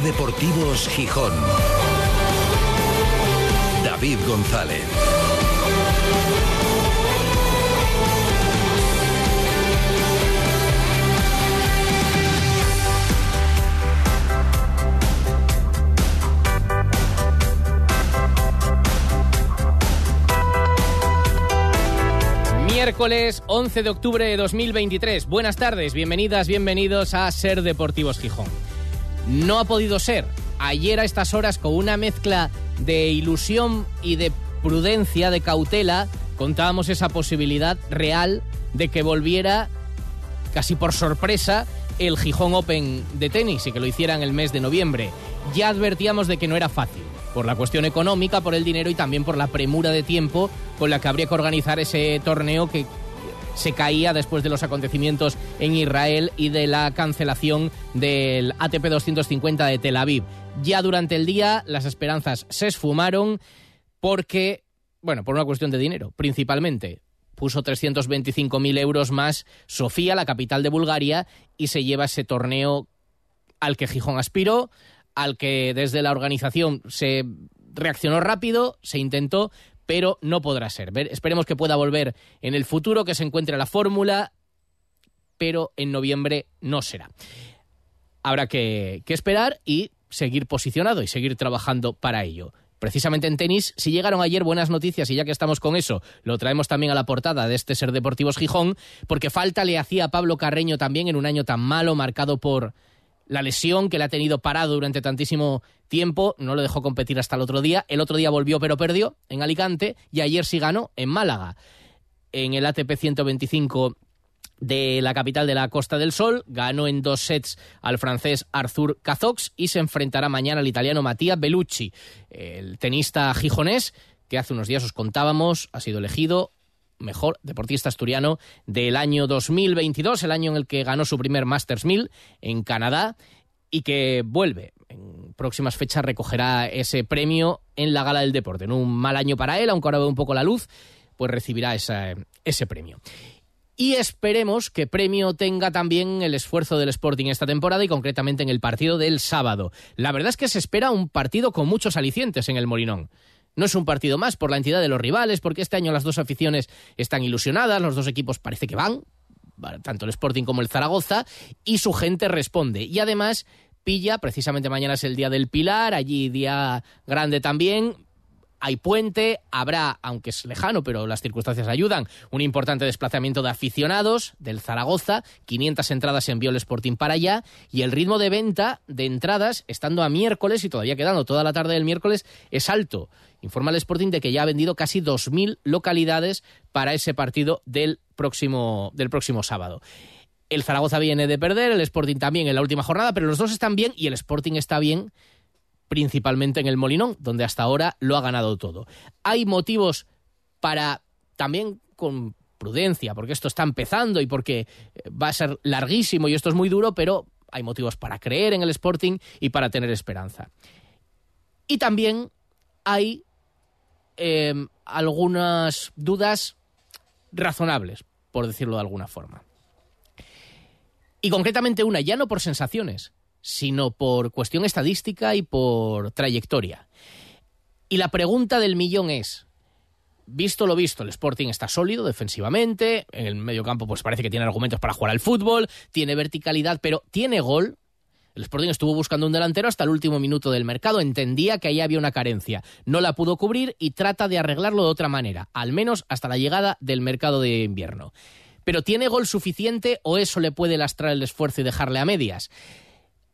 Deportivos Gijón. David González. Miércoles 11 de octubre de 2023. Buenas tardes, bienvenidas, bienvenidos a Ser Deportivos Gijón. No ha podido ser. Ayer a estas horas, con una mezcla de ilusión y de prudencia, de cautela, contábamos esa posibilidad real de que volviera casi por sorpresa el Gijón Open de tenis y que lo hicieran el mes de noviembre. Ya advertíamos de que no era fácil, por la cuestión económica, por el dinero y también por la premura de tiempo con la que habría que organizar ese torneo que se caía después de los acontecimientos en Israel y de la cancelación del ATP 250 de Tel Aviv. Ya durante el día las esperanzas se esfumaron porque, bueno, por una cuestión de dinero, principalmente. Puso 325.000 euros más Sofía, la capital de Bulgaria, y se lleva ese torneo al que Gijón aspiró, al que desde la organización se reaccionó rápido, se intentó, pero no podrá ser. esperemos que pueda volver en el futuro, que se encuentre la fórmula, pero en noviembre no será. Habrá que, que esperar y seguir posicionado y seguir trabajando para ello. Precisamente en tenis, si llegaron ayer buenas noticias y ya que estamos con eso, lo traemos también a la portada de este Ser Deportivos Gijón, porque falta le hacía a Pablo Carreño también en un año tan malo, marcado por la lesión que le ha tenido parado durante tantísimo tiempo, no lo dejó competir hasta el otro día. El otro día volvió pero perdió en Alicante y ayer sí ganó en Málaga. En el ATP 125 de la capital de la Costa del Sol, ganó en dos sets al francés Arthur Cazox y se enfrentará mañana al italiano Mattia Bellucci, el tenista gijonés que hace unos días os contábamos, ha sido elegido mejor deportista asturiano del año 2022, el año en el que ganó su primer Masters 1000 en Canadá y que vuelve. En próximas fechas recogerá ese premio en la Gala del Deporte. En un mal año para él, aunque ahora ve un poco la luz, pues recibirá ese premio. Y esperemos que premio tenga también el esfuerzo del Sporting esta temporada y concretamente en el partido del sábado. La verdad es que se espera un partido con muchos alicientes en el Molinón. No es un partido más por la entidad de los rivales, porque este año las dos aficiones están ilusionadas, los dos equipos parece que van, tanto el Sporting como el Zaragoza, y su gente responde. Y además pilla, precisamente mañana es el día del Pilar, allí día grande también, hay puente, habrá, aunque es lejano, pero las circunstancias ayudan, un importante desplazamiento de aficionados del Zaragoza, 500 entradas envió el Sporting para allá, y el ritmo de venta de entradas, estando a miércoles y todavía quedando toda la tarde del miércoles, es alto. Informa el Sporting de que ya ha vendido casi 2.000 localidades para ese partido del próximo, del próximo sábado. El Zaragoza viene de perder, el Sporting también en la última jornada, pero los dos están bien y el Sporting está bien principalmente en el Molinón, donde hasta ahora lo ha ganado todo. Hay motivos para también con prudencia, porque esto está empezando y porque eh, va a ser larguísimo y esto es muy duro, pero hay motivos para creer en el Sporting y para tener esperanza. Y también hay em, algunas dudas razonables, por decirlo de alguna forma. Y concretamente una, ya no por sensaciones, sino por cuestión estadística y por trayectoria. Y la pregunta del millón es, visto lo visto, el Sporting está sólido defensivamente, en el medio campo pues parece que tiene argumentos para jugar al fútbol, tiene verticalidad, pero tiene gol. El Sporting estuvo buscando un delantero hasta el último minuto del mercado, entendía que ahí había una carencia, no la pudo cubrir y trata de arreglarlo de otra manera, al menos hasta la llegada del mercado de invierno. Pero ¿tiene gol suficiente o eso le puede lastrar el esfuerzo y dejarle a medias?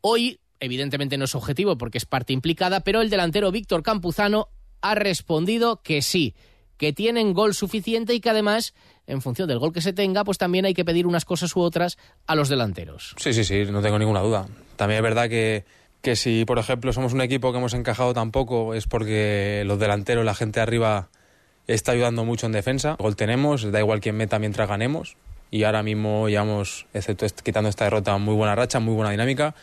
Hoy, evidentemente no es objetivo porque es parte implicada, pero el delantero Víctor Campuzano ha respondido que sí, que tienen gol suficiente y que además, en función del gol que se tenga, pues también hay que pedir unas cosas u otras a los delanteros. Sí, sí, sí, no tengo ninguna duda. También es verdad que, que si, por ejemplo, somos un equipo que hemos encajado tan poco es porque los delanteros, la gente arriba está ayudando mucho en defensa. Gol tenemos, da igual quién meta mientras ganemos. Y ahora mismo llevamos, excepto quitando esta derrota, muy buena racha, muy buena dinámica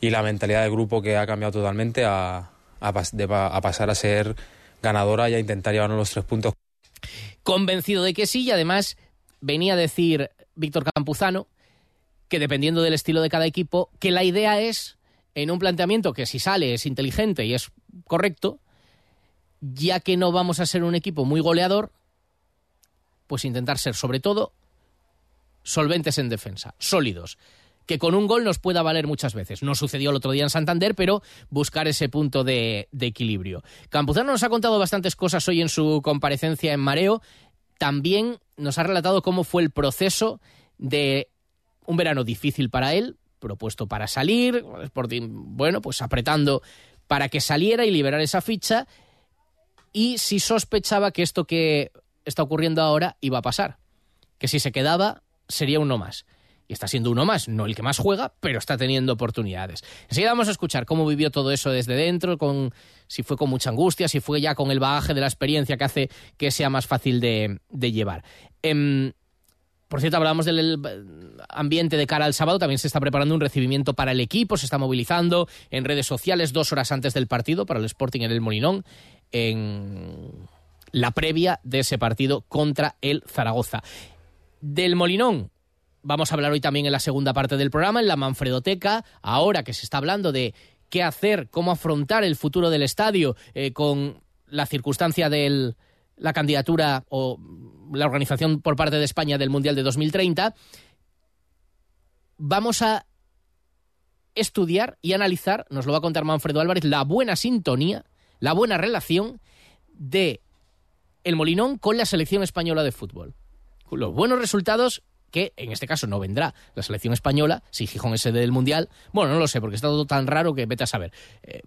y la mentalidad del grupo que ha cambiado totalmente a, a, pasar a ser ganadora y a intentar llevarnos los tres puntos. Convencido de que sí y además venía a decir Víctor Campuzano que dependiendo del estilo de cada equipo, que la idea es en un planteamiento que si sale es inteligente y es correcto, ya que no vamos a ser un equipo muy goleador, pues intentar ser sobre todo solventes en defensa, sólidos que con un gol nos pueda valer muchas veces. No sucedió el otro día en Santander, pero buscar ese punto de, equilibrio. Campuzano nos ha contado bastantes cosas hoy en su comparecencia en Mareo. También nos ha relatado cómo fue el proceso de un verano difícil para él, propuesto para salir, bueno, pues apretando para que saliera y liberar esa ficha, y si sospechaba que esto que está ocurriendo ahora iba a pasar, que si se quedaba sería uno más y está siendo uno más, no el que más juega, pero está teniendo oportunidades. Enseguida vamos a escuchar cómo vivió todo eso desde dentro, con, si fue con mucha angustia, si fue ya con el bagaje de la experiencia que hace que sea más fácil de, llevar. Em, por cierto, hablábamos del ambiente de cara al sábado, también se está preparando un recibimiento para el equipo, se está movilizando en redes sociales dos horas antes del partido para el Sporting en el Molinón, en la previa de ese partido contra el Zaragoza. Del Molinón, Vamos a hablar hoy también en la segunda parte del programa, en la Manfredoteca, ahora que se está hablando de qué hacer, cómo afrontar el futuro del estadio eh, con la circunstancia de la candidatura o la organización por parte de España del Mundial de 2030, vamos a estudiar y analizar, nos lo va a contar Manfredo Álvarez, la buena sintonía, la buena relación de el Molinón con la selección española de fútbol. Los buenos resultados que en este caso no vendrá la selección española, si Gijón es sede del Mundial. Bueno, no lo sé, porque está todo tan raro que vete a saber. Eh,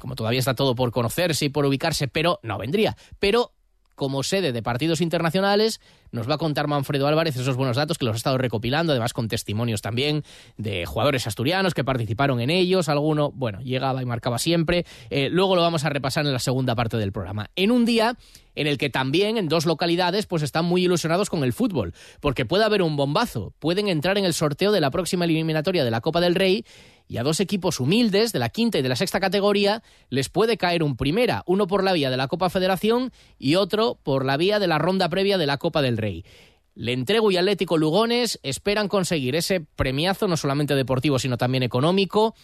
como todavía está todo por conocerse y por ubicarse, pero no vendría. Pero como sede de partidos internacionales, nos va a contar Manfredo Álvarez esos buenos datos que los ha estado recopilando, además con testimonios también de jugadores asturianos que participaron en ellos, alguno, bueno, llegaba y marcaba siempre. Eh, luego lo vamos a repasar en la segunda parte del programa. En un día en el que también en dos localidades pues están muy ilusionados con el fútbol, porque puede haber un bombazo, pueden entrar en el sorteo de la próxima eliminatoria de la Copa del Rey y a dos equipos humildes de la quinta y de la sexta categoría les puede caer un primera, uno por la vía de la Copa Federación y otro por la vía de la ronda previa de la Copa del Rey. Le entrego y Atlético Lugones esperan conseguir ese premiazo no solamente deportivo sino también económico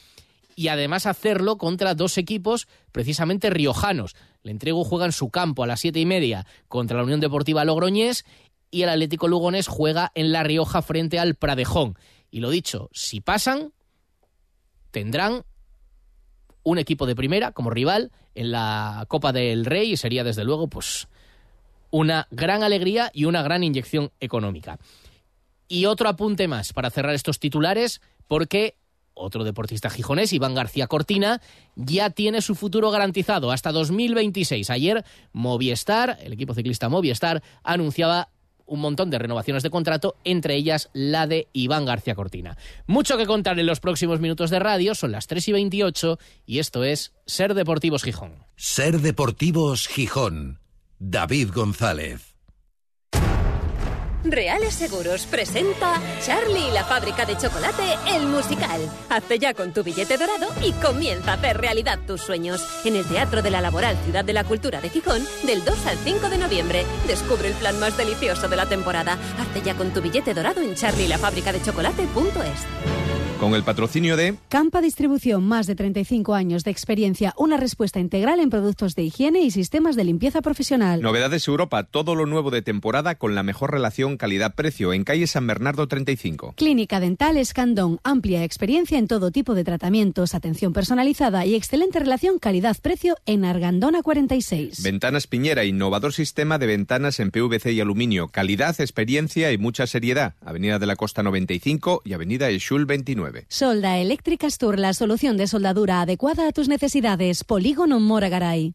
y además hacerlo contra dos equipos precisamente riojanos. Le entrego juega en su campo a las siete y media contra la Unión Deportiva Logroñés y el Atlético Lugones juega en La Rioja frente al Pradejón. Y lo dicho, si pasan, tendrán un equipo de primera como rival en la Copa del Rey y sería desde luego pues una gran alegría y una gran inyección económica. Y otro apunte más para cerrar estos titulares porque otro deportista gijonés, Iván García Cortina, ya tiene su futuro garantizado hasta 2026. Ayer Movistar, el equipo ciclista Movistar, anunciaba un montón de renovaciones de contrato, entre ellas la de Iván García Cortina. Mucho que contar en los próximos minutos de radio, son las 3 y 28 y esto es Ser Deportivos Gijón. Ser Deportivos Gijón. David González. Reales Seguros presenta Charlie y la fábrica de chocolate, el musical. Hazte ya con tu billete dorado y comienza a hacer realidad tus sueños. En el Teatro de la Laboral Ciudad de la Cultura de Gijón, del 2 al 5 de noviembre. Descubre el plan más delicioso de la temporada. Hazte ya con tu billete dorado en charlielafabricadechocolate.es. Con el patrocinio de Campa Distribución, más de 35 años de experiencia, una respuesta integral en productos de higiene y sistemas de limpieza profesional. Novedades Europa, todo lo nuevo de temporada con la mejor relación calidad-precio en calle San Bernardo 35. Clínica Dental Escandón, amplia experiencia en todo tipo de tratamientos, atención personalizada y excelente relación calidad-precio en Argandona 46. Ventanas Piñera, innovador sistema de ventanas en PVC y aluminio, calidad, experiencia y mucha seriedad. Avenida de la Costa 95 y Avenida Eshul 29. Solda Eléctrica Tour, la solución de soldadura adecuada a tus necesidades. Polígono Moragaray.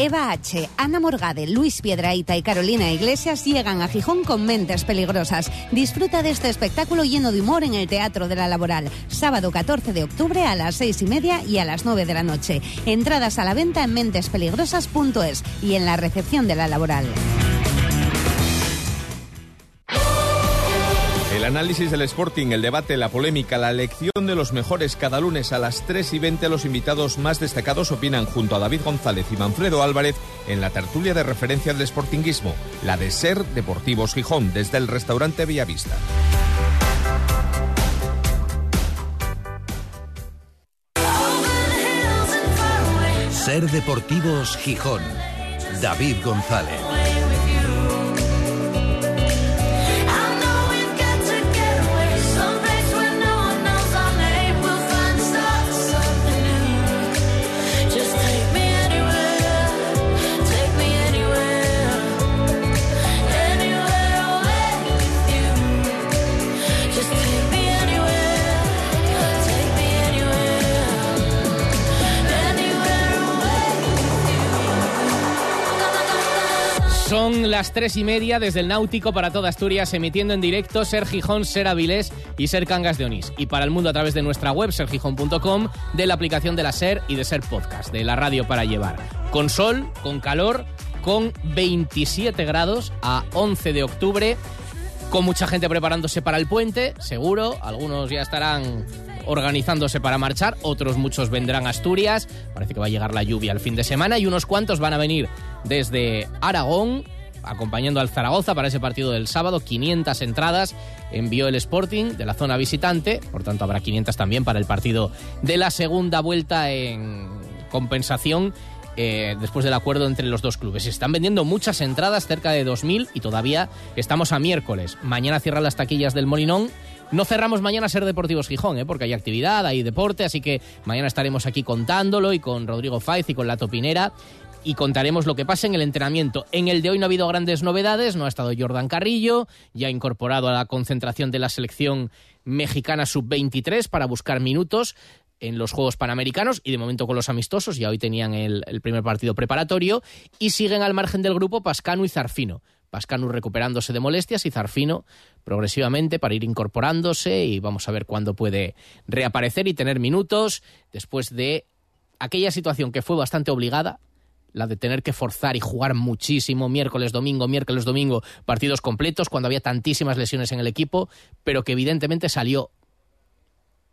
Eva H., Ana Morgade, Luis Piedraíta y Carolina Iglesias llegan a Gijón con mentes peligrosas. Disfruta de este espectáculo lleno de humor en el Teatro de la Laboral. Sábado 14 de octubre a las 6 y media y a las 9 de la noche. Entradas a la venta en mentespeligrosas.es y en la recepción de la Laboral. Análisis del Sporting, el debate, la polémica, la elección de los mejores cada lunes a las 3 y 20 los invitados más destacados opinan junto a David González y Manfredo Álvarez en la tertulia de referencia del Sportinguismo, la de Ser Deportivos Gijón, desde el restaurante Villavista. Ser Deportivos Gijón. David González. Las tres y media desde el Náutico para toda Asturias, emitiendo en directo Ser Gijón, Ser Avilés y Ser Cangas de Onís. Y para el mundo a través de nuestra web, sergijón.com, de la aplicación de la Ser y de Ser Podcast, de la radio para llevar. Con sol, con calor, con 27 grados a 11 de octubre, con mucha gente preparándose para el puente, seguro. Algunos ya estarán organizándose para marchar, otros muchos vendrán a Asturias, parece que va a llegar la lluvia el fin de semana y unos cuantos van a venir desde Aragón, acompañando al Zaragoza para ese partido del sábado, 500 entradas envió el Sporting de la zona visitante, por tanto habrá 500 también para el partido de la segunda vuelta en compensación eh, después del acuerdo entre los dos clubes. Se están vendiendo muchas entradas, cerca de 2.000 y todavía estamos a miércoles. Mañana cierran las taquillas del Molinón no cerramos mañana Ser Deportivos Gijón, ¿eh? porque hay actividad, hay deporte, así que mañana estaremos aquí contándolo y con Rodrigo Faiz y con la Topinera y contaremos lo que pasa en el entrenamiento. En el de hoy no ha habido grandes novedades, no ha estado Jordan Carrillo, ya incorporado a la concentración de la selección mexicana sub-23 para buscar minutos en los Juegos Panamericanos y de momento con los amistosos, ya hoy tenían el, primer partido preparatorio y siguen al margen del grupo Pascano y Zarfino. Pascanu recuperándose de molestias y Zarfino progresivamente para ir incorporándose y vamos a ver cuándo puede reaparecer y tener minutos después de aquella situación que fue bastante obligada, la de tener que forzar y jugar muchísimo miércoles, domingo, miércoles, domingo, partidos completos cuando había tantísimas lesiones en el equipo, pero que evidentemente salió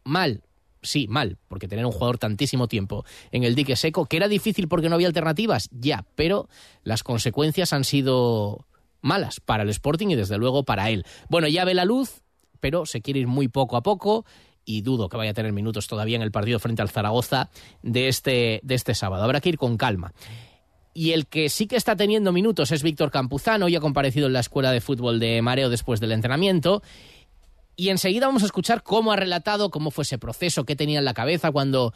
mal. Sí, mal, porque tener un jugador tantísimo tiempo en el dique seco, que era difícil porque no había alternativas, ya, pero las consecuencias han sido malas para el Sporting y desde luego para él. Bueno, ya ve la luz, pero se quiere ir muy poco a poco y dudo que vaya a tener minutos todavía en el partido frente al Zaragoza de este, de este sábado. Habrá que ir con calma. Y el que sí que está teniendo minutos es Víctor Campuzano, y ha comparecido en la escuela de fútbol de Mareo después del entrenamiento. Y enseguida vamos a escuchar cómo ha relatado cómo fue ese proceso, qué tenía en la cabeza cuando...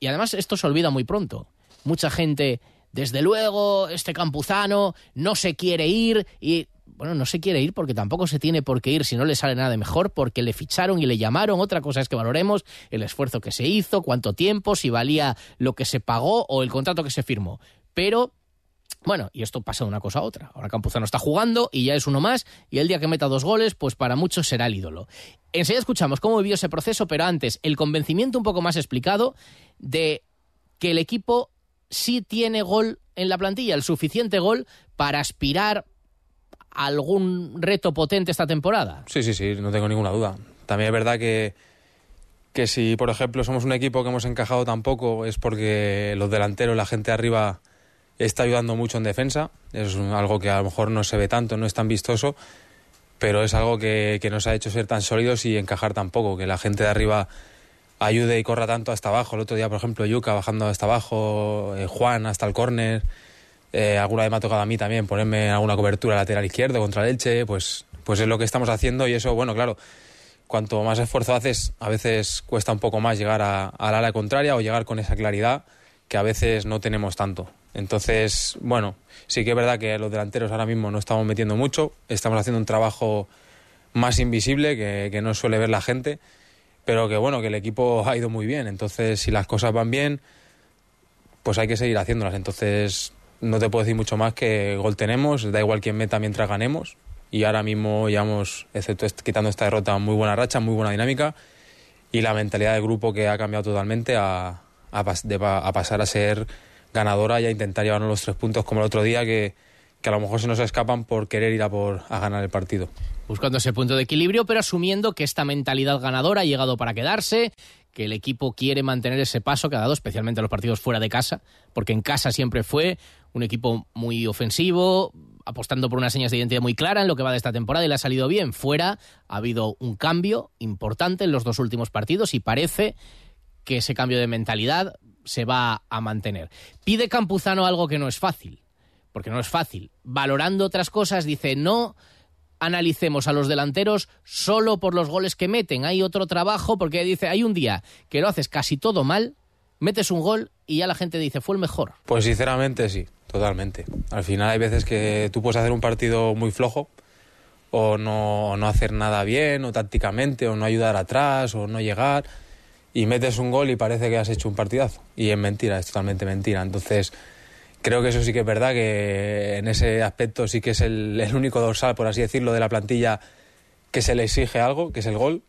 Y además esto se olvida muy pronto. Mucha gente desde luego, este campuzano no se quiere ir y bueno, no se quiere ir porque tampoco se tiene por qué ir si no le sale nada de mejor, porque le ficharon y le llamaron. Otra cosa es que valoremos el esfuerzo que se hizo, cuánto tiempo, si valía lo que se pagó o el contrato que se firmó. Pero bueno, y esto pasa de una cosa a otra. Ahora Campuzano está jugando y ya es uno más, y el día que meta dos goles, pues para muchos será el ídolo. Enseguida escuchamos cómo vivió ese proceso, pero antes, el convencimiento un poco más explicado de que el equipo sí tiene gol en la plantilla, el suficiente gol para aspirar algún reto potente esta temporada. Sí, sí, sí, no tengo ninguna duda. También es verdad que, que si, por ejemplo, somos un equipo que hemos encajado tan poco es porque los delanteros, la gente arriba está ayudando mucho en defensa. Es algo que a lo mejor no se ve tanto, no es tan vistoso, pero es algo que, nos ha hecho ser tan sólidos y encajar tan poco, que la gente de arriba ayude y corra tanto hasta abajo. El otro día, por ejemplo, Yuca bajando hasta abajo, eh, Juan hasta el córner. Eh, alguna vez me ha tocado a mí también ponerme alguna cobertura lateral izquierdo contra el Elche, pues, pues es lo que estamos haciendo y eso, bueno, claro, cuanto más esfuerzo haces, a veces cuesta un poco más llegar a, la ala contraria o llegar con esa claridad que a veces no tenemos tanto. Entonces, bueno, sí que es verdad que los delanteros ahora mismo no estamos metiendo mucho, estamos haciendo un trabajo más invisible que, que no suele ver la gente pero que bueno, que el equipo ha ido muy bien. Entonces, si las cosas van bien, pues hay que seguir haciéndolas. Entonces, no te puedo decir mucho más que gol tenemos, da igual quién meta mientras ganemos. Y ahora mismo llevamos, excepto quitando esta derrota, muy buena racha, muy buena dinámica. Y la mentalidad del grupo que ha cambiado totalmente a, a, pasar a ser ganadora y a intentar llevarnos los tres puntos como el otro día, que, que a lo mejor se nos escapan por querer ir a por a ganar el partido. Buscando ese punto de equilibrio, pero asumiendo que esta mentalidad ganadora ha llegado para quedarse, que el equipo quiere mantener ese paso que ha dado, especialmente los partidos fuera de casa, porque en casa siempre fue un equipo muy ofensivo, apostando por unas señas de identidad muy clara en lo que va de esta temporada y le ha salido bien. Fuera ha habido un cambio importante en los dos últimos partidos y parece que ese cambio de mentalidad se va a mantener. Pide Campuzano algo que no es fácil, porque no es fácil. Valorando otras cosas, dice, no analicemos a los delanteros solo por los goles que meten. Hay otro trabajo, porque dice, hay un día que lo haces casi todo mal, metes un gol y ya la gente dice, fue el mejor. Pues sinceramente sí, totalmente. Al final hay veces que tú puedes hacer un partido muy flojo o no, no hacer nada bien, o tácticamente, o no ayudar atrás, o no llegar y metes un gol y parece que has hecho un partidazo. Y es mentira, es totalmente mentira. Entonces, creo que eso sí que es verdad, que en ese aspecto sí que es el, único dorsal, por así decirlo, de la plantilla que se le exige algo, que es el gol.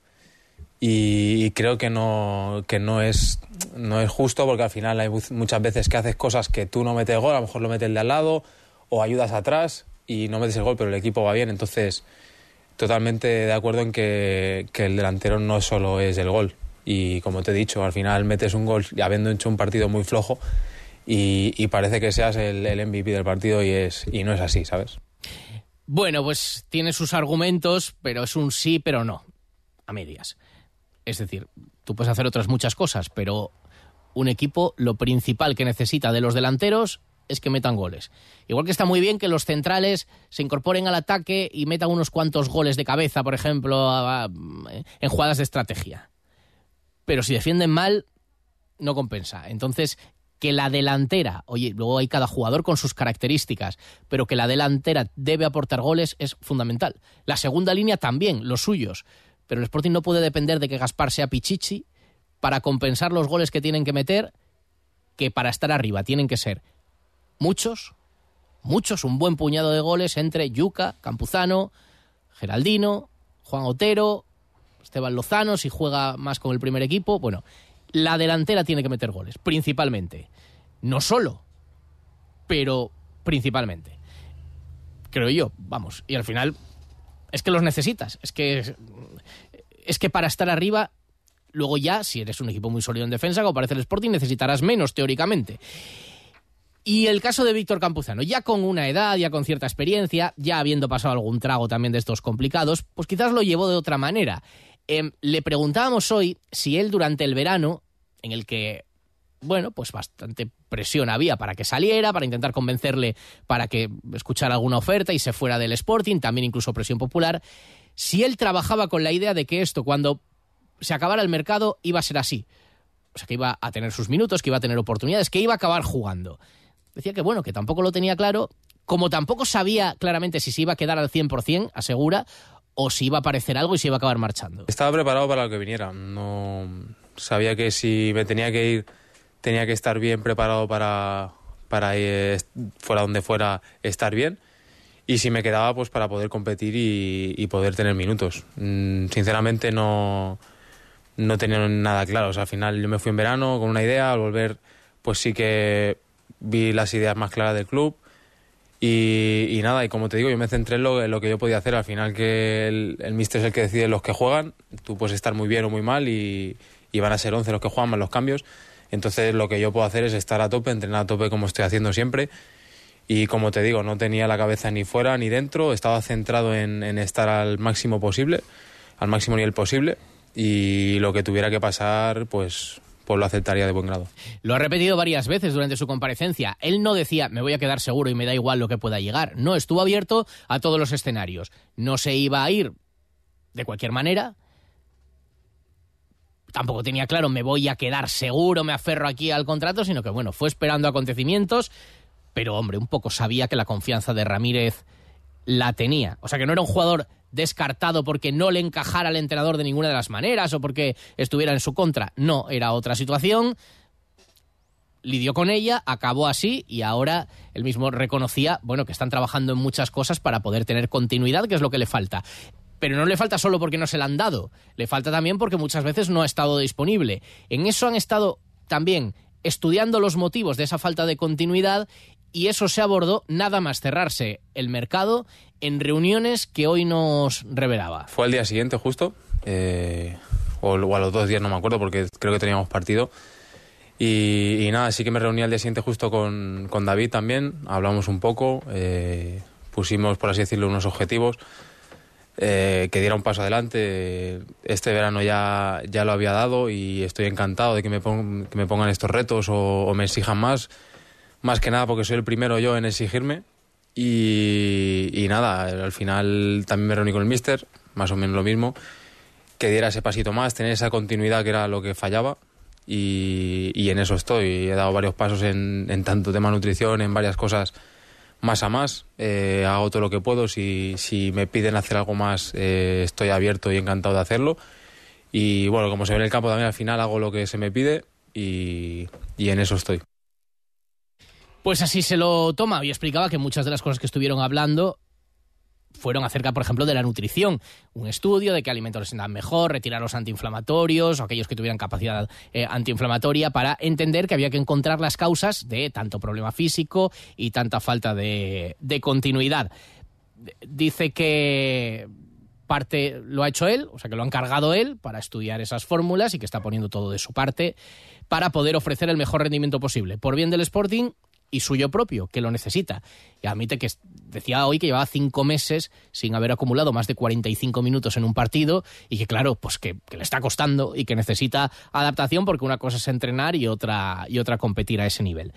Y, creo que no, que no es, no es justo porque al final hay muchas veces que haces cosas que tú no metes gol, a lo mejor lo metes de al lado o ayudas atrás y no metes el gol, pero el equipo va bien. Entonces, totalmente de acuerdo en que, que el delantero no solo es el gol y como te he dicho, al final metes un gol habiendo hecho un partido muy flojo y, parece que seas el, MVP del partido y, es, y no es así, ¿sabes? Bueno, pues tiene sus argumentos, pero es un sí, pero no, a medias. Es decir, tú puedes hacer otras muchas cosas, pero un equipo lo principal que necesita de los delanteros es que metan goles. Igual que está muy bien que los centrales se incorporen al ataque y metan unos cuantos goles de cabeza, por ejemplo, en jugadas de estrategia pero si defienden mal, no compensa. Entonces, que la delantera, oye, luego hay cada jugador con sus características, pero que la delantera debe aportar goles es fundamental. La segunda línea también, los suyos. Pero el Sporting no puede depender de que Gaspar sea Pichichi para compensar los goles que tienen que meter, que para estar arriba tienen que ser muchos, muchos, un buen puñado de goles entre Yuca, Campuzano, Geraldino, Juan Otero, Esteban Lozano, si juega más con el primer equipo. Bueno, la delantera tiene que meter goles, principalmente. No solo, pero principalmente. Creo yo, vamos. Y al final es que los necesitas. Es que, es que para estar arriba, luego ya, si eres un equipo muy sólido en defensa, como parece el Sporting, necesitarás menos, teóricamente. Y el caso de Víctor Campuzano, ya con una edad, ya con cierta experiencia, ya habiendo pasado algún trago también de estos complicados, pues quizás lo llevó de otra manera. Em, le preguntábamos hoy si él durante el verano, en el que, bueno, pues bastante presión había para que saliera, para intentar convencerle para que escuchara alguna oferta y se fuera del Sporting, también incluso presión popular, si él trabajaba con la idea de que esto, cuando se acabara el mercado, iba a ser así. O sea, que iba a tener sus minutos, que iba a tener oportunidades, que iba a acabar jugando. Decía que, bueno, que tampoco lo tenía claro, como tampoco sabía claramente si se iba a quedar al 100%, asegura, o si iba a aparecer algo y se iba a acabar marchando. Estaba preparado para lo que viniera. No sabía que si me tenía que ir tenía que estar bien preparado para para ir, fuera donde fuera estar bien y si me quedaba pues para poder competir y, poder tener minutos. Mm, sinceramente no no tenía nada claro. O sea, al final yo me fui en verano con una idea, al volver pues sí que vi las ideas más claras del club y, nada, y como te digo, yo me centré en lo, que yo podía hacer. Al final que el, el míster es el que decide los que juegan, tú puedes estar muy bien o muy mal y, van a ser 11 los que juegan más los cambios. Entonces lo que yo puedo hacer es estar a tope, entrenar a tope como estoy haciendo siempre. Y como te digo, no tenía la cabeza ni fuera ni dentro, estaba centrado en, en estar al máximo posible, al máximo nivel posible. Y lo que tuviera que pasar, pues pues lo aceptaría de buen grado. Lo ha repetido varias veces durante su comparecencia. Él no decía, me voy a quedar seguro y me da igual lo que pueda llegar. No, estuvo abierto a todos los escenarios. No se iba a ir de cualquier manera. Tampoco tenía claro, me voy a quedar seguro, me aferro aquí al contrato, sino que, bueno, fue esperando acontecimientos, pero, hombre, un poco sabía que la confianza de Ramírez la tenía. O sea, que no era un jugador descartado porque no le encajara al entrenador de ninguna de las maneras o porque estuviera en su contra. No, era otra situación. Lidió con ella, acabó así y ahora él mismo reconocía, bueno, que están trabajando en muchas cosas para poder tener continuidad, que es lo que le falta. Pero no le falta solo porque no se la han dado, le falta también porque muchas veces no ha estado disponible. En eso han estado también estudiando los motivos de esa falta de continuidad y eso se abordó nada más cerrarse el mercado en reuniones que hoy nos revelaba. Fue al día siguiente justo, eh, o, a los dos días, no me acuerdo, porque creo que teníamos partido. Y, y nada, sí que me reuní al día siguiente justo con, con David también, hablamos un poco, eh, pusimos, por así decirlo, unos objetivos, eh, que diera un paso adelante. Este verano ya, ya lo había dado y estoy encantado de que me, que me pongan estos retos o, me exijan más, más que nada porque soy el primero yo en exigirme. Y, y nada, al final también me reuní con el mister, más o menos lo mismo, que diera ese pasito más, tener esa continuidad que era lo que fallaba. Y, y en eso estoy. He dado varios pasos en, en tanto tema nutrición, en varias cosas más a más. Eh, hago todo lo que puedo. Si, si me piden hacer algo más, eh, estoy abierto y encantado de hacerlo. Y bueno, como se ve en el campo también, al final hago lo que se me pide y, y en eso estoy. Pues así se lo toma y explicaba que muchas de las cosas que estuvieron hablando fueron acerca, por ejemplo, de la nutrición. Un estudio de qué alimentos les dan mejor, retirar los antiinflamatorios o aquellos que tuvieran capacidad eh, antiinflamatoria para entender que había que encontrar las causas de tanto problema físico y tanta falta de, de continuidad. Dice que parte lo ha hecho él, o sea que lo ha encargado él para estudiar esas fórmulas y que está poniendo todo de su parte para poder ofrecer el mejor rendimiento posible, por bien del Sporting y suyo propio, que lo necesita. Y admite que decía hoy que llevaba cinco meses sin haber acumulado más de 45 minutos en un partido y que claro, pues que, que le está costando y que necesita adaptación porque una cosa es entrenar y otra, y otra competir a ese nivel.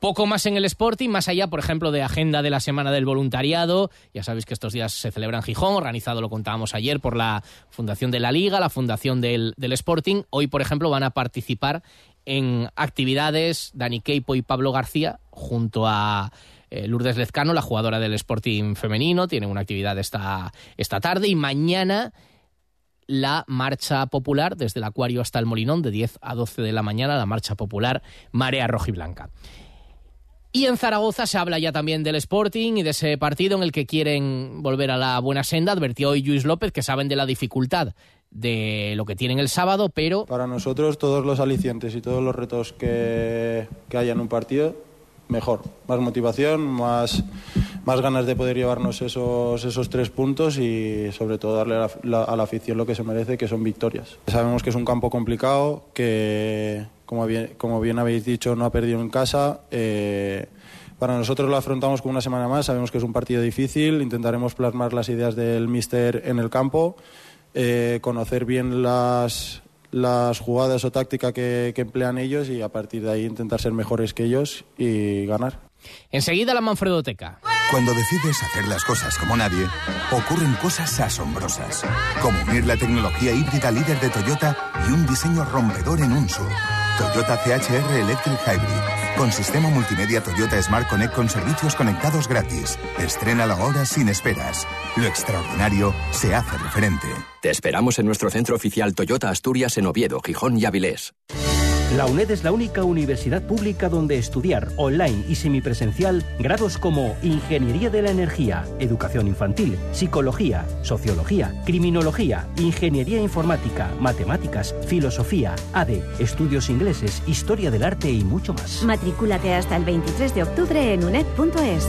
Poco más en el Sporting, más allá, por ejemplo, de agenda de la Semana del Voluntariado. Ya sabéis que estos días se celebra en Gijón, organizado, lo contábamos ayer, por la Fundación de la Liga, la Fundación del, del Sporting. Hoy, por ejemplo, van a participar en actividades Dani Keipo y Pablo García, junto a eh, Lourdes Lezcano, la jugadora del Sporting femenino. Tienen una actividad esta, esta tarde y mañana la marcha popular desde el Acuario hasta el Molinón de 10 a 12 de la mañana, la marcha popular Marea Rojiblanca. Y en Zaragoza se habla ya también del Sporting y de ese partido en el que quieren volver a la buena senda. Advirtió hoy Luis López que saben de la dificultad de lo que tienen el sábado, pero Para nosotros todos los alicientes y todos los retos que, que haya en un partido, mejor. Más motivación, más, más ganas de poder llevarnos esos, esos tres puntos y sobre todo darle a la, a la afición lo que se merece, que son victorias. Sabemos que es un campo complicado, que como bien, como bien habéis dicho no ha perdido en casa. eh, para nosotros lo afrontamos como una semana más, sabemos que es un partido difícil, intentaremos plasmar las ideas del míster en el campo, eh, conocer bien las, las jugadas o táctica que, que emplean ellos y a partir de ahí intentar ser mejores que ellos y ganar. enseguida la Manfredoteca. Cuando decides hacer las cosas como nadie, ocurren cosas asombrosas, como unir la tecnología híbrida líder de Toyota y un diseño rompedor en un SUV. Toyota CHR Electric Hybrid, con sistema multimedia Toyota Smart Connect con servicios conectados gratis. Estrena ahora sin esperas. Lo extraordinario se hace referente. Te esperamos en nuestro centro oficial Toyota Asturias en Oviedo, Gijón y Avilés. La UNED es la única universidad pública donde estudiar online y semipresencial grados como Ingeniería de la Energía, Educación Infantil, Psicología, Sociología, Criminología, Ingeniería Informática, Matemáticas, Filosofía, ADE, Estudios Ingleses, Historia del Arte y mucho más. Matrículate hasta el 23 de octubre en uned.es.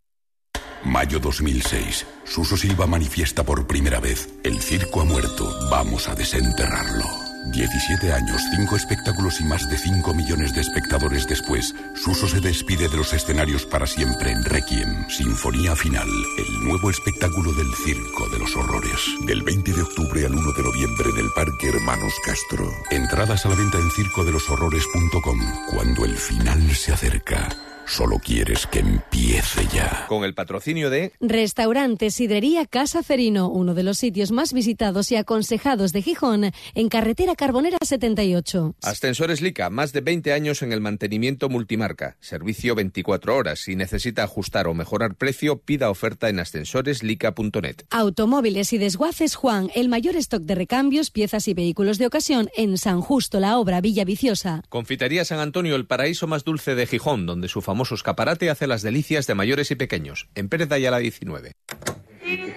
Mayo 2006. Suso Silva manifiesta por primera vez. El circo ha muerto. Vamos a desenterrarlo. 17 años, 5 espectáculos y más de 5 millones de espectadores después, Suso se despide de los escenarios para siempre en Requiem, Sinfonía Final, el nuevo espectáculo del Circo de los Horrores. Del 20 de octubre al 1 de noviembre en el Parque Hermanos Castro. Entradas a la venta en circodeloshorrores.com. Cuando el final se acerca. Solo quieres que empiece ya. Con el patrocinio de Restaurante Sidrería Casa Ferino, uno de los sitios más visitados y aconsejados de Gijón, en carretera Carbonera 78. Ascensores Lica, más de 20 años en el mantenimiento multimarca. Servicio 24 horas. Si necesita ajustar o mejorar precio, pida oferta en ascensoreslica.net. Automóviles y desguaces Juan, el mayor stock de recambios, piezas y vehículos de ocasión en San Justo, la obra Villa Viciosa. Confitería San Antonio, el paraíso más dulce de Gijón, donde su famoso escaparate hace las delicias de mayores y pequeños. En Pérez de Ayala 19. ¡Qué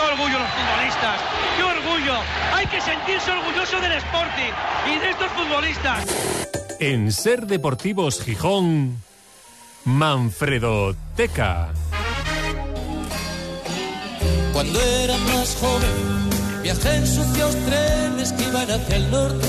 orgullo los futbolistas! ¡Qué orgullo! Hay que sentirse orgulloso del Sporting y de estos futbolistas. En Ser Deportivos Gijón, Manfredo Teca. Cuando era más joven, viajé en sucios trenes que iban hacia el norte.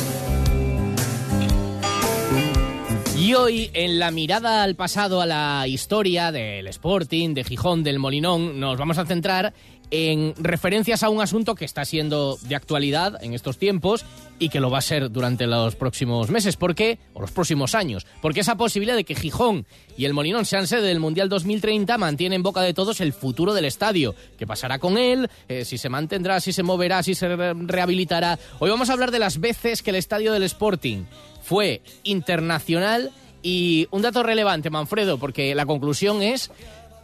Y hoy, en la mirada al pasado, a la historia del Sporting, de Gijón, del Molinón, nos vamos a centrar en referencias a un asunto que está siendo de actualidad en estos tiempos y que lo va a ser durante los próximos meses. ¿Por qué? O los próximos años. Porque esa posibilidad de que Gijón y el Molinón sean sede del Mundial 2030 mantiene en boca de todos el futuro del estadio. ¿Qué pasará con él? Eh, si se mantendrá, si se moverá, si se rehabilitará. Hoy vamos a hablar de las veces que el estadio del Sporting fue internacional. Y un dato relevante, Manfredo, porque la conclusión es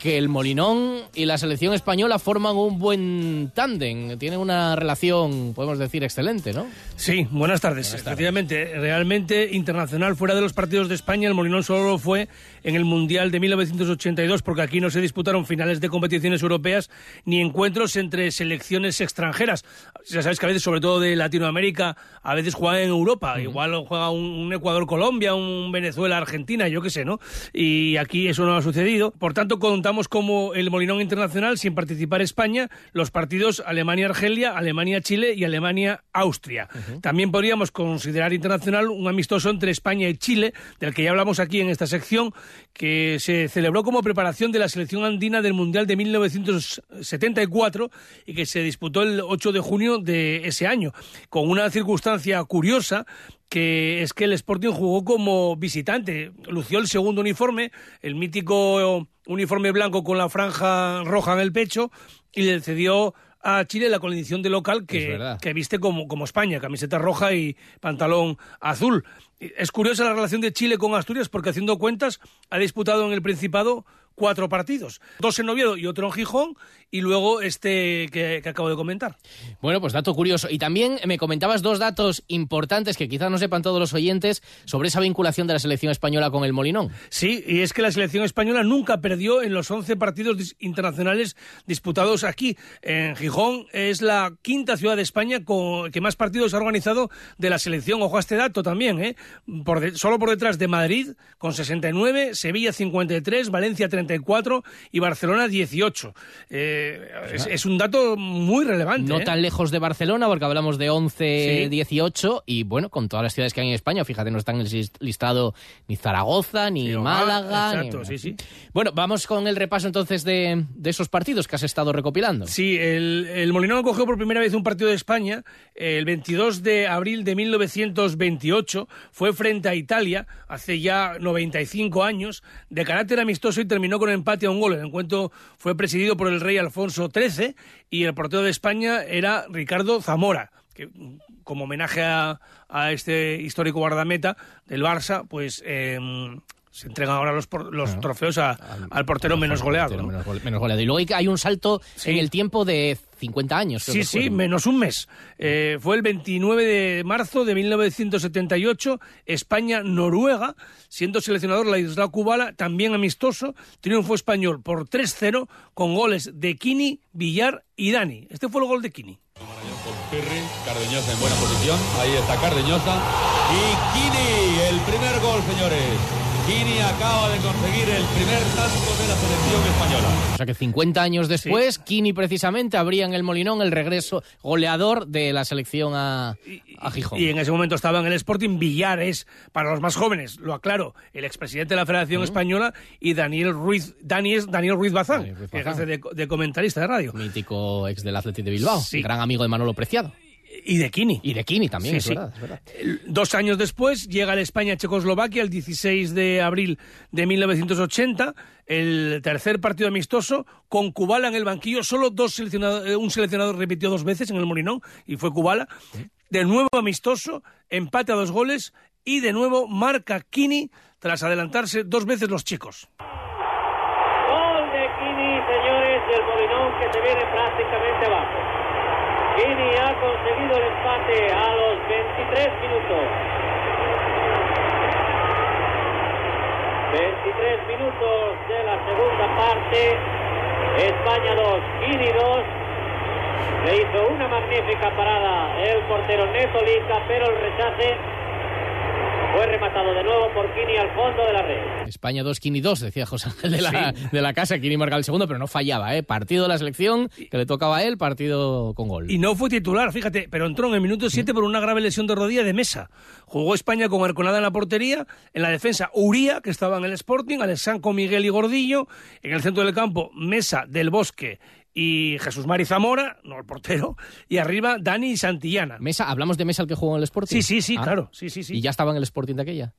que el Molinón y la selección española forman un buen tándem, tienen una relación, podemos decir, excelente, ¿no? Sí, buenas tardes. Efectivamente, realmente internacional fuera de los partidos de España, el Molinón solo fue en el Mundial de 1982, porque aquí no se disputaron finales de competiciones europeas ni encuentros entre selecciones extranjeras. Ya sabes que a veces, sobre todo de Latinoamérica, a veces juegan en Europa. Igual juega un, un Ecuador-Colombia, un Venezuela-Argentina, yo qué sé, ¿no? Y aquí eso no ha sucedido. Por tanto, contamos como el Molinón Internacional, sin participar España, los partidos Alemania-Argelia, Alemania-Chile y Alemania-Austria. También podríamos considerar internacional un amistoso entre España y Chile, del que ya hablamos aquí en esta sección, que se celebró como preparación de la selección andina del Mundial de 1974 y que se disputó el 8 de junio de ese año, con una circunstancia curiosa que es que el Sporting jugó como visitante, lució el segundo uniforme, el mítico uniforme blanco con la franja roja en el pecho y le cedió a Chile la condición de local que, que viste como, como España, camiseta roja y pantalón azul. Es curiosa la relación de Chile con Asturias porque haciendo cuentas ha disputado en el Principado cuatro partidos, dos en Oviedo y otro en Gijón, y luego este que, que, acabo de comentar. Bueno, pues dato curioso. Y también me comentabas dos datos importantes que quizás no sepan todos los oyentes sobre esa vinculación de la selección española con el Molinón. Sí, y es que la selección española nunca perdió en los 11 partidos internacionales disputados aquí. En Gijón es la quinta ciudad de España con, que más partidos ha organizado de la selección. Ojo a este dato también, ¿eh? Por de, solo por detrás de Madrid con 69, Sevilla 53, Valencia 34 y Barcelona 18. Eh, es, es, un dato muy relevante. No ¿eh? tan lejos de Barcelona, porque hablamos de 11, sí. 18, y bueno, con todas las ciudades que hay en España, fíjate, no están en el listado ni Zaragoza, ni sí, Málaga. Exacto, ni... sí, sí. Bueno, vamos con el repaso entonces de, de esos partidos que has estado recopilando. Sí, el, el Molinón cogió por primera vez un partido de España el 22 de abril de 1928, fue frente a Italia, hace ya 95 años, de carácter amistoso y terminó con empate a un gol. El encuentro fue presidido por el rey Alfonso XIII y el portero de España era Ricardo Zamora, que como homenaje a, a este histórico guardameta del Barça, pues... Eh, se entregan ahora los, por, los claro. trofeos a, al, al, portero al menos goleado. Portero ¿no? menos, gole, menos, goleado. Y luego hay un salto sí. en el tiempo de 50 años. Sí, sí, menos un mes. Eh, fue el 29 de marzo de 1978, España-Noruega, siendo seleccionador la isla cubana, también amistoso, triunfo español por 3-0 con goles de Kini, Villar y Dani. Este fue el gol de Kini. Pirri, Cardeñosa en buena posición, ahí está Cardeñosa y Kini, el primer gol, señores. Kini acaba de conseguir el primer tanto de la selección española. O sea que 50 años después, Kini precisamente abría en el Molinón el regreso goleador de la selección a, a Gijón. Y en ese momento estaba en el Sporting Villares, para los más jóvenes, lo aclaro, el expresidente de la Federación Española y Daniel Ruiz, Daniel, Daniel Ruiz Bazán, Ruiz que Bazán. ejerce de, de comentarista de radio. Mítico ex del Athletic de Bilbao, Sí. gran amigo de Manolo Preciado. Y de Kini. Y de Kini también, Sí, es, sí. Verdad, es verdad. Dos años después llega la España-Checoslovaquia el 16 de abril de 1980, el tercer partido amistoso con Kubala en el banquillo. Solo dos seleccionado- eh, un seleccionador repitió dos veces en el Morinón y fue Kubala. De nuevo amistoso, empate a dos goles y de nuevo marca Kini tras adelantarse dos veces los chicos. Gol de Kini, señores, del Molinón que se viene prácticamente abajo. Kini ha conseguido el empate a los 23 minutos. 23 minutos de la segunda parte. España 2, Kini 2. Le hizo una magnífica parada el portero Neto Lica, pero el rechace fue rematado de nuevo por Kini al fondo de la red. España 2, Kini 2, decía José Ángel de la, de la Casa. Kini marcaba el segundo, pero no fallaba, ¿eh? Partido de la selección que le tocaba a él, partido con gol. Y no fue titular, fíjate, pero entró en el minuto 7 por una grave lesión de rodilla de mesa. Jugó España con Arconada en la portería, en la defensa Uría, que estaba en el Sporting, Alexandre con Miguel y Gordillo, en el centro del campo Mesa del Bosque y Jesús Mari Zamora, no el portero, y arriba Dani y Santillana. Mesa, ¿hablamos de Mesa el que jugó en el Sporting? Sí, sí, sí, Ah. claro, sí, sí, sí. ¿Y ya estaba en el Sporting de aquella?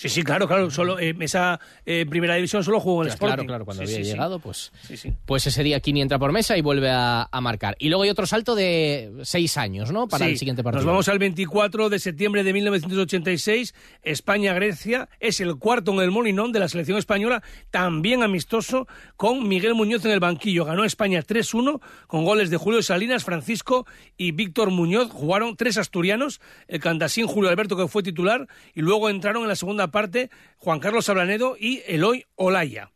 Sí, sí, claro, claro, solo eh, Mesa eh, primera división solo jugó en el Claro, Sporting. claro, cuando Sí, había sí, llegado, pues, Sí, pues ese día Kini entra por Mesa y vuelve a, a marcar. Y luego hay otro salto de seis años, ¿no? Para el siguiente partido. Nos vamos al 24 de septiembre de 1986, España-Grecia, es el cuarto en el Molinón de la selección española, también amistoso, con Miguel Muñoz en el banquillo. Ganó España 3-1 con goles de Julio Salinas, Francisco y Víctor Muñoz. Jugaron tres asturianos, el candasín Julio Alberto que fue titular, y luego entraron en la segunda parte Juan Carlos Ablanedo y Eloy Olaya.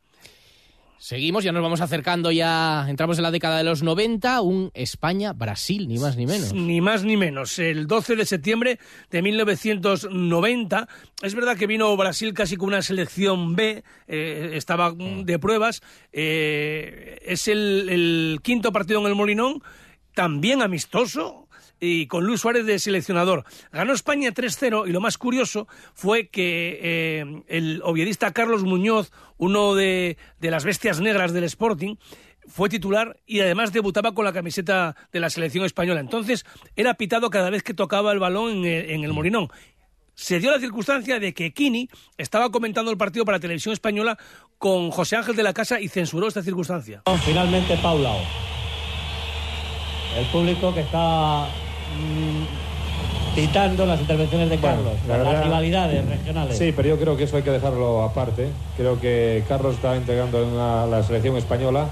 Seguimos, ya nos vamos acercando, ya entramos en la década de los 90, un España-Brasil, ni más ni menos. Ni más ni menos. El 12 de septiembre de 1990. Es verdad que vino Brasil casi con una selección B, eh, estaba mm, de pruebas. eh, es el, el quinto partido en el Molinón, también amistoso. Y con Luis Suárez de seleccionador. Ganó España 3-0 y lo más curioso fue que eh, el oviedista Carlos Muñoz, uno de, de las bestias negras del Sporting, fue titular y además debutaba con la camiseta de la selección española. Entonces era pitado cada vez que tocaba el balón en el, en el Molinón. Se dio la circunstancia de que Kini estaba comentando el partido para Televisión Española con José Ángel de la Casa y censuró esta circunstancia. Finalmente Paulao. El público que está citando las intervenciones de Bueno, Carlos, la las rivalidades regionales. Sí, pero yo creo que eso hay que dejarlo aparte. Creo que Carlos está integrando en una- la selección española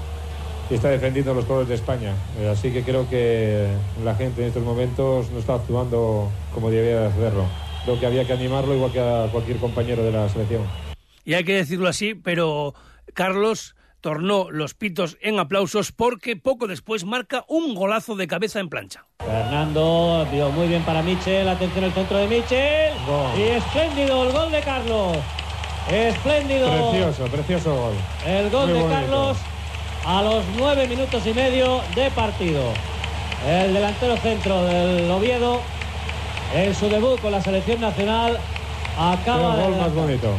y está defendiendo los colores de España. Eh, así que creo que la gente en estos momentos no está actuando como debería de hacerlo. Creo que había que animarlo igual que a cualquier compañero de la selección. Y hay que decirlo así, pero Carlos tornó los pitos en aplausos porque poco después marca un golazo de cabeza en plancha. Fernando vio muy bien para Michel, atención el centro de Michel. Y espléndido el gol de Carlos. Espléndido. Precioso, precioso gol. El gol Muy de bonito. Carlos a los nueve minutos y medio de partido. El delantero centro del Oviedo, en su debut con la selección nacional, acaba de... gol más bonito.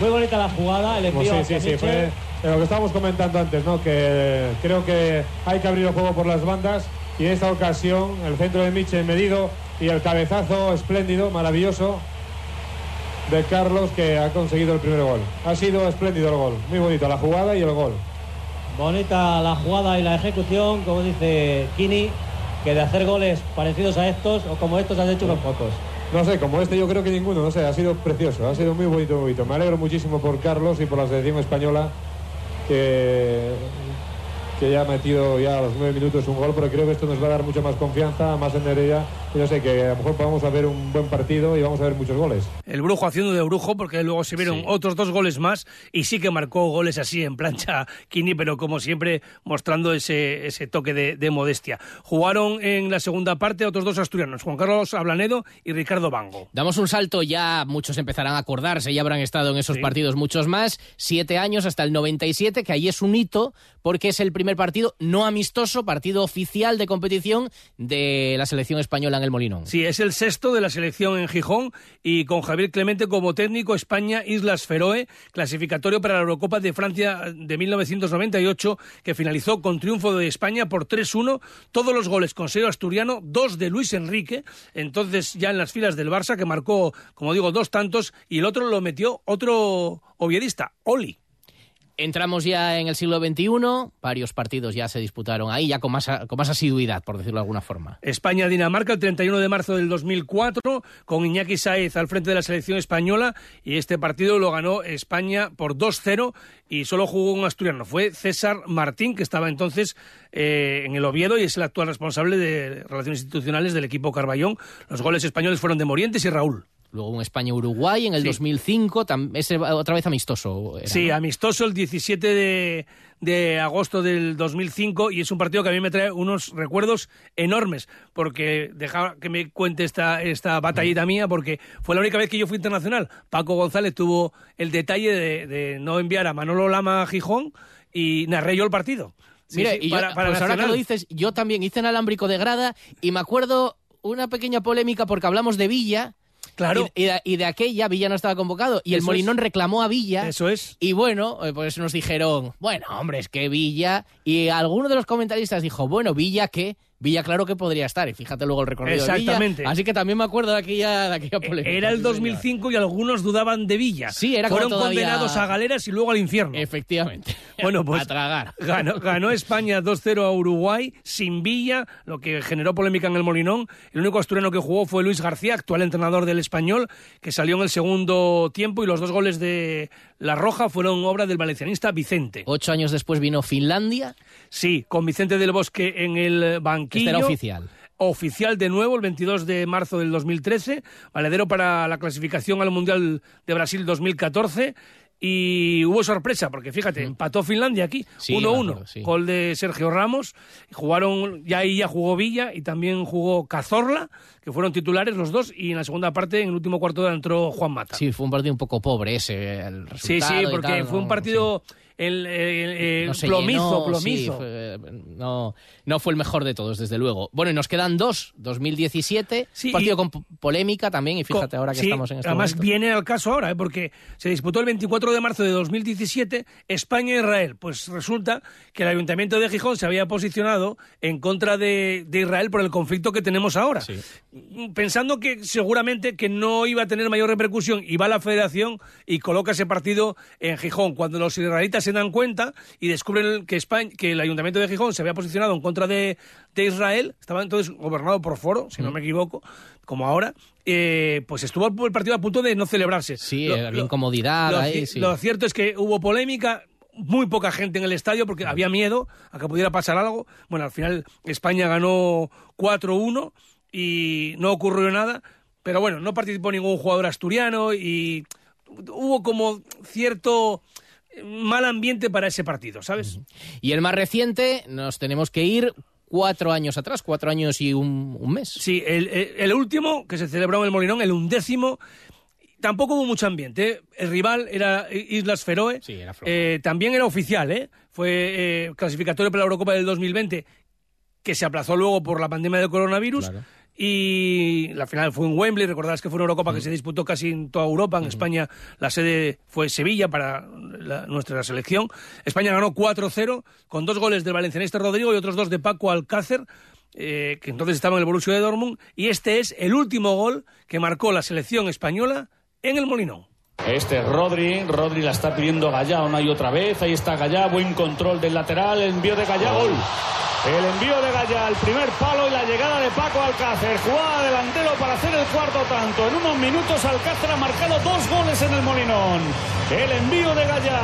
Muy bonita la jugada, el envío sí, hacia sí, sí, Michel. fue lo que estábamos comentando antes, ¿no? Que creo que hay que abrir el juego por las bandas y en esta ocasión el centro de Michel medido y el cabezazo espléndido, maravilloso de Carlos que ha conseguido el primer gol. Ha sido espléndido el gol, muy bonito la jugada y el gol. Bonita la jugada y la ejecución, como dice Kini, que de hacer goles parecidos a estos o como estos has hecho unos pocos. No sé, como este yo creo que ninguno, no sé, ha sido precioso, ha sido muy bonito, muy bonito. Me alegro muchísimo por Carlos y por la selección española que, que ya ha metido ya a los nueve minutos un gol, pero creo que esto nos va a dar mucha más confianza, más energía yo sé que a lo mejor podemos ver un buen partido y vamos a ver muchos goles. El brujo haciendo de brujo, porque luego se vieron otros dos goles más y sí que marcó goles así en plancha Kini, pero como siempre mostrando ese, ese toque de, de modestia. Jugaron en la segunda parte otros dos asturianos, Juan Carlos Ablanedo y Ricardo Bango. Damos un salto, ya muchos empezarán a acordarse, ya habrán estado en esos partidos muchos más, siete años hasta el 97, que ahí es un hito porque es el primer partido no amistoso, partido oficial de competición de la selección española en el. Sí, es el sexto de la selección en Gijón y con Javier Clemente como técnico España Islas Feroe, clasificatorio para la Eurocopa de Francia de 1998 que finalizó con triunfo de España por 3-1, todos los goles con sello asturiano, dos de Luis Enrique, entonces ya en las filas del Barça que marcó, como digo, dos tantos y el otro lo metió otro oviedista, Oli. Entramos ya en el siglo XXI, varios partidos ya se disputaron ahí, ya con más, con más asiduidad, por decirlo de alguna forma. España-Dinamarca el 31 de marzo del 2004, con Iñaki Saez al frente de la selección española, y este partido lo ganó España por 2-0 y solo jugó un asturiano. Fue César Martín, que estaba entonces eh, en el Oviedo y es el actual responsable de Relaciones Institucionales del equipo Carballón. Los goles españoles fueron de Morientes y Raúl. Luego un España-Uruguay en el Sí. 2005, tam- ese otra vez amistoso. era, Sí, ¿no? amistoso el 17 de, de agosto del 2005 y es un partido que a mí me trae unos recuerdos enormes porque deja que me cuente esta, esta batallita mía porque fue la única vez que yo fui internacional. Paco González tuvo el detalle de, de no enviar a Manolo Lama a Gijón y narré yo el partido. Sí, Mira, sí, y yo- para- para pues ahora que lo dices, yo también hice en alámbrico de grada y me acuerdo una pequeña polémica porque hablamos de Villa. Claro. Y, y de, y de aquella Villa no estaba convocado y el Molinón es. reclamó a Villa. Eso es. Y bueno, eh, pues nos dijeron, bueno, hombre, es que Villa. Y alguno de los comentaristas dijo, bueno, Villa qué. Villa claro que podría estar. Y fíjate luego el recorrido de Villa. Exactamente. Así que también me acuerdo de aquella, de aquella polémica. Era el sí, señor. 2005 y algunos dudaban de Villa. Sí, era Fueron todavía- condenados a galeras y luego al infierno. Efectivamente. Bueno, pues a tragar. Ganó, ganó España 2-0 a Uruguay sin Villa, lo que generó polémica en el Molinón. El único asturiano que jugó fue Luis García, actual entrenador del Español, que salió en el segundo tiempo y los dos goles de La Roja fueron obra del valencianista Vicente. Ocho años después vino Finlandia. Sí, con Vicente del Bosque en el banquillo. Este era oficial. Oficial de nuevo, el 22 de marzo del 2013, valedero para la clasificación al Mundial de Brasil 2014. Y hubo sorpresa, porque fíjate, empató Finlandia aquí, Sí, 1-1, me acuerdo, sí. gol de Sergio Ramos. Jugaron, ya ahí ya jugó Villa y también jugó Cazorla, que fueron titulares los dos. Y en la segunda parte, en el último cuarto entró Juan Mata. Sí, fue un partido un poco pobre ese. El Sí, resultado sí, y porque tal, fue un partido el, el- el no plomizo, llenó, plomizo. sí, fue- no, no fue el mejor de todos, desde luego. Bueno, y nos quedan dos. 2017, Sí, partido y- con po- polémica también, y fíjate ahora que sí, estamos en este Además momento. viene al caso ahora, ¿eh? porque se disputó el 24 de marzo de 2017 España-Israel. Pues resulta que el Ayuntamiento de Gijón se había posicionado en contra de, de Israel por el conflicto que tenemos ahora. Pensando que seguramente que no iba a tener mayor repercusión y va la federación y coloca ese partido en Gijón. Cuando los israelitas se dan cuenta y descubren que, España, que el Ayuntamiento de Gijón se había posicionado en contra de, de Israel, estaba entonces gobernado por Foro, si no me equivoco, como ahora, eh, pues estuvo el partido a punto de no celebrarse. Sí, había incomodidad lo, ahí, sí. lo cierto es que hubo polémica, muy poca gente en el estadio porque había miedo a que pudiera pasar algo. Bueno, al final España ganó 4-1 y no ocurrió nada, pero bueno, no participó ningún jugador asturiano y hubo como cierto mal ambiente para ese partido, ¿sabes? Y el más reciente, nos tenemos que ir cuatro años atrás, cuatro años y un, un mes. Sí, el, último que se celebró en el Molinón, el undécimo, tampoco hubo mucho ambiente. ¿eh? El rival era Islas Feroe. Eh, también era oficial, ¿eh? Fue eh, clasificatorio para la Eurocopa del 2020, que se aplazó luego por la pandemia del coronavirus. Y la final fue en Wembley, recordarás que fue una Eurocopa que se disputó casi en toda Europa, en España la sede fue Sevilla para la- nuestra selección. España ganó 4-0 con dos goles del valencianista Rodrigo y otros dos de Paco Alcácer, eh, que entonces estaba en el Borussia de Dortmund, y este es el último gol que marcó la selección española en el Molinón. Este es Rodri, Rodri la está pidiendo Gallá una y otra vez, ahí está Gallá, buen control del lateral, el envío de Gallá, gol. El envío de Gaya al primer palo y la llegada de Paco Alcácer. Jugada delantero para hacer el cuarto tanto. En unos minutos Alcácer ha marcado dos goles en el Molinón. El envío de Gaya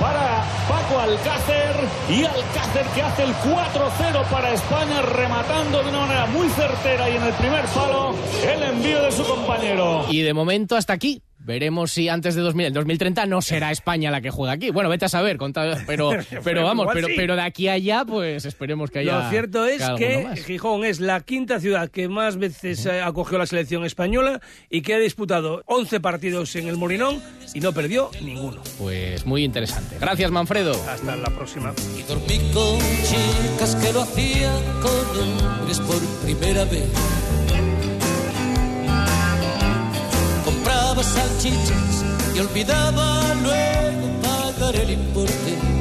para Paco Alcácer y Alcácer que hace el 4-0 para España rematando de una manera muy certera y en el primer palo el envío de su compañero. Y de momento hasta aquí. Veremos si antes de 2000, 2030 no será España la que juega aquí. Bueno, vete a saber, pero, pero vamos, pero, pero de aquí a allá, pues esperemos que haya. Lo cierto es que Gijón es la quinta ciudad que más veces eh, acogió la selección española y que ha disputado 11 partidos en el Morinón y no perdió ninguno. Pues muy interesante. Gracias, Manfredo. Hasta la próxima. Y dormí con chicas que lo hacían con hombres por primera vez salchichas y olvidaba luego pagar el importe.